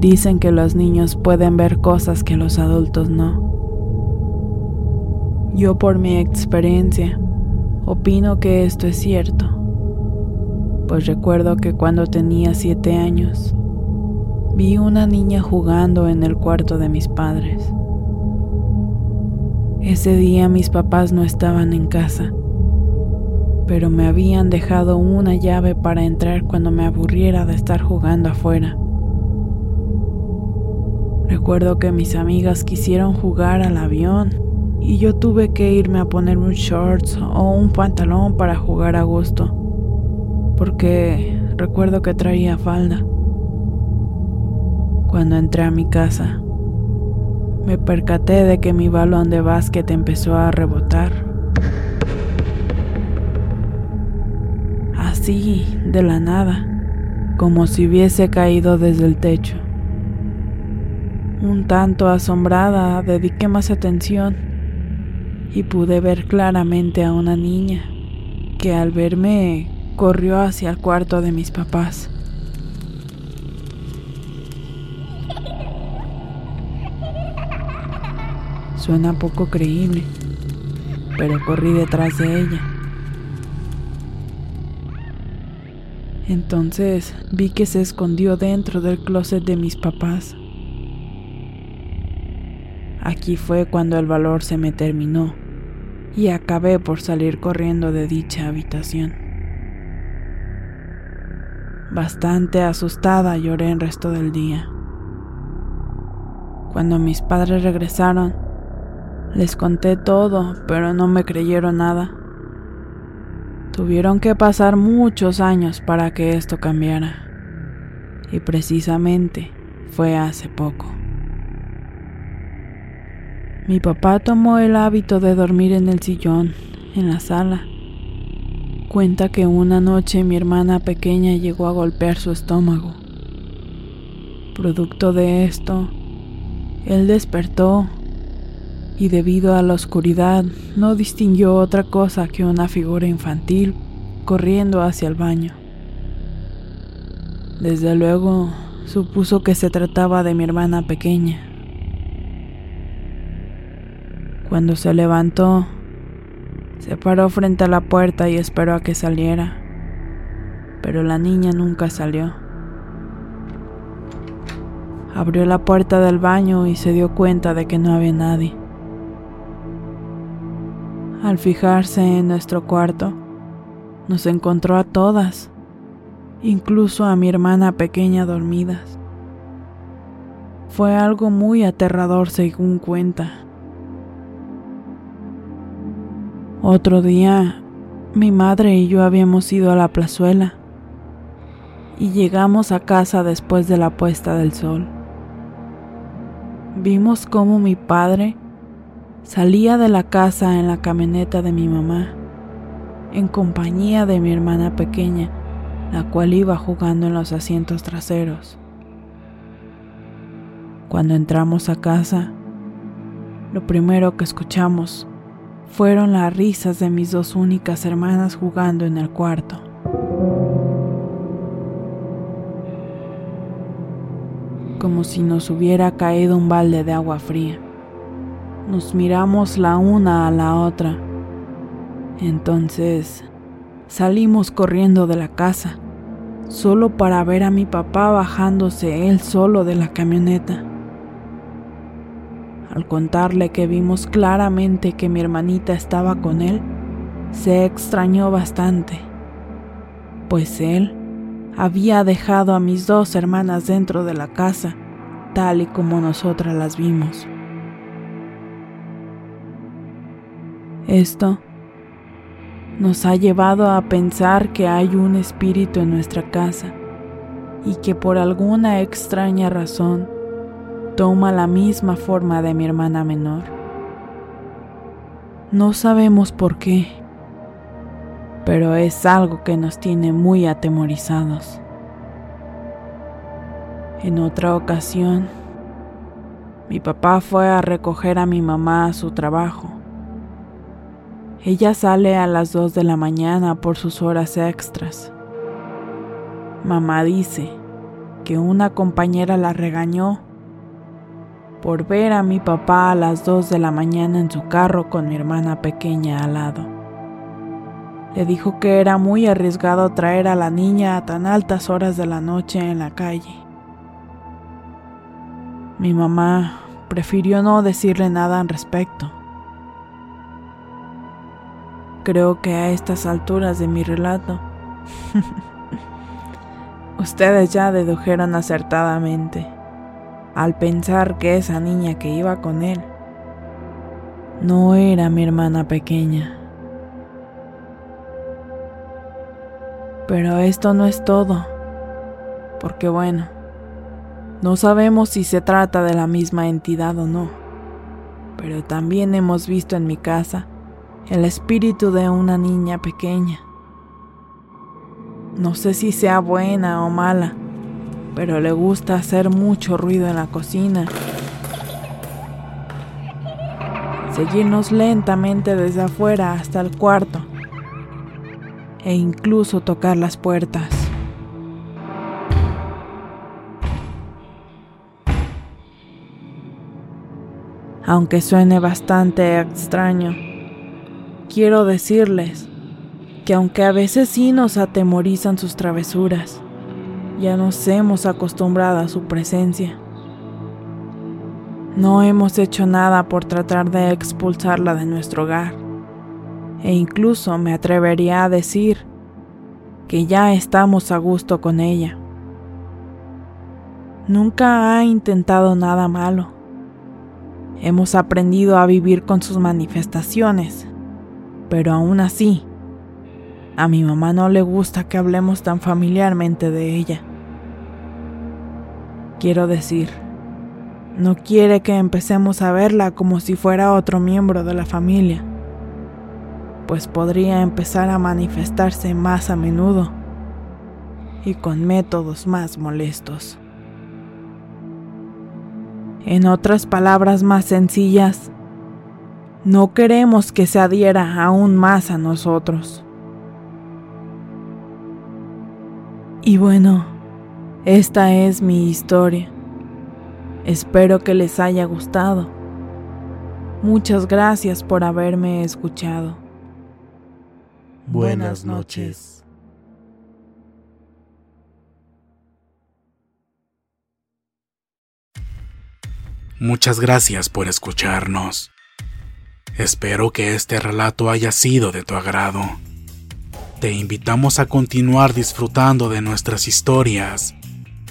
Dicen que los niños pueden ver cosas que los adultos no. Yo por mi experiencia opino que esto es cierto, pues recuerdo que cuando tenía siete años vi una niña jugando en el cuarto de mis padres. Ese día mis papás no estaban en casa, pero me habían dejado una llave para entrar cuando me aburriera de estar jugando afuera. Recuerdo que mis amigas quisieron jugar al avión y yo tuve que irme a poner un shorts o un pantalón para jugar a gusto, porque recuerdo que traía falda. Cuando entré a mi casa, me percaté de que mi balón de básquet empezó a rebotar. Así, de la nada, como si hubiese caído desde el techo. Un tanto asombrada, dediqué más atención y pude ver claramente a una niña que al verme corrió hacia el cuarto de mis papás. Suena poco creíble, pero corrí detrás de ella. Entonces vi que se escondió dentro del closet de mis papás. Aquí fue cuando el valor se me terminó y acabé por salir corriendo de dicha habitación. Bastante asustada lloré el resto del día. Cuando mis padres regresaron, les conté todo, pero no me creyeron nada. Tuvieron que pasar muchos años para que esto cambiara. Y precisamente fue hace poco. Mi papá tomó el hábito de dormir en el sillón, en la sala. Cuenta que una noche mi hermana pequeña llegó a golpear su estómago. Producto de esto, él despertó y debido a la oscuridad no distinguió otra cosa que una figura infantil corriendo hacia el baño. Desde luego supuso que se trataba de mi hermana pequeña. Cuando se levantó, se paró frente a la puerta y esperó a que saliera, pero la niña nunca salió. Abrió la puerta del baño y se dio cuenta de que no había nadie. Al fijarse en nuestro cuarto, nos encontró a todas, incluso a mi hermana pequeña dormidas. Fue algo muy aterrador según cuenta. Otro día, mi madre y yo habíamos ido a la plazuela y llegamos a casa después de la puesta del sol. Vimos cómo mi padre salía de la casa en la camioneta de mi mamá, en compañía de mi hermana pequeña, la cual iba jugando en los asientos traseros. Cuando entramos a casa, lo primero que escuchamos fueron las risas de mis dos únicas hermanas jugando en el cuarto. como si nos hubiera caído un balde de agua fría. Nos miramos la una a la otra. Entonces salimos corriendo de la casa, solo para ver a mi papá bajándose él solo de la camioneta. Al contarle que vimos claramente que mi hermanita estaba con él, se extrañó bastante, pues él había dejado a mis dos hermanas dentro de la casa, tal y como nosotras las vimos. Esto nos ha llevado a pensar que hay un espíritu en nuestra casa y que por alguna extraña razón toma la misma forma de mi hermana menor. No sabemos por qué pero es algo que nos tiene muy atemorizados. En otra ocasión, mi papá fue a recoger a mi mamá a su trabajo. Ella sale a las 2 de la mañana por sus horas extras. Mamá dice que una compañera la regañó por ver a mi papá a las 2 de la mañana en su carro con mi hermana pequeña al lado. Le dijo que era muy arriesgado traer a la niña a tan altas horas de la noche en la calle. Mi mamá prefirió no decirle nada al respecto. Creo que a estas alturas de mi relato, ustedes ya dedujeron acertadamente al pensar que esa niña que iba con él no era mi hermana pequeña. Pero esto no es todo, porque bueno, no sabemos si se trata de la misma entidad o no, pero también hemos visto en mi casa el espíritu de una niña pequeña. No sé si sea buena o mala, pero le gusta hacer mucho ruido en la cocina. Seguirnos lentamente desde afuera hasta el cuarto e incluso tocar las puertas. Aunque suene bastante extraño, quiero decirles que aunque a veces sí nos atemorizan sus travesuras, ya nos hemos acostumbrado a su presencia. No hemos hecho nada por tratar de expulsarla de nuestro hogar e incluso me atrevería a decir que ya estamos a gusto con ella. Nunca ha intentado nada malo. Hemos aprendido a vivir con sus manifestaciones, pero aún así, a mi mamá no le gusta que hablemos tan familiarmente de ella. Quiero decir, no quiere que empecemos a verla como si fuera otro miembro de la familia pues podría empezar a manifestarse más a menudo y con métodos más molestos. En otras palabras más sencillas, no queremos que se adhiera aún más a nosotros. Y bueno, esta es mi historia. Espero que les haya gustado. Muchas gracias por haberme escuchado. Buenas noches. Muchas gracias por escucharnos. Espero que este relato haya sido de tu agrado. Te invitamos a continuar disfrutando de nuestras historias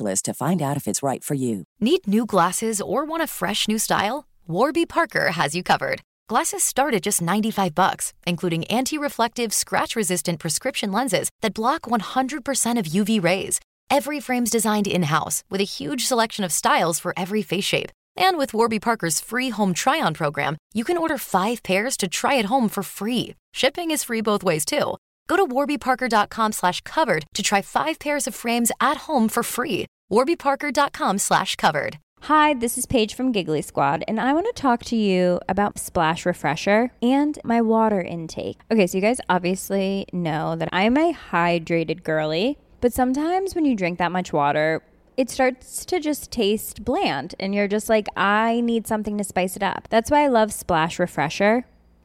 specialist to find out if it's right for you. Need new glasses or want a fresh new style? Warby Parker has you covered. Glasses start at just 95 bucks, including anti-reflective, scratch-resistant prescription lenses that block 100% of UV rays. Every frame's designed in-house with a huge selection of styles for every face shape. And with Warby Parker's free home try-on program, you can order 5 pairs to try at home for free. Shipping is free both ways too. Go to warbyparker.com slash covered to try five pairs of frames at home for free. warbyparker.com slash covered. Hi, this is Paige from Giggly Squad, and I want to talk to you about Splash Refresher and my water intake. Okay, so you guys obviously know that I'm a hydrated girly, but sometimes when you drink that much water, it starts to just taste bland, and you're just like, I need something to spice it up. That's why I love Splash Refresher.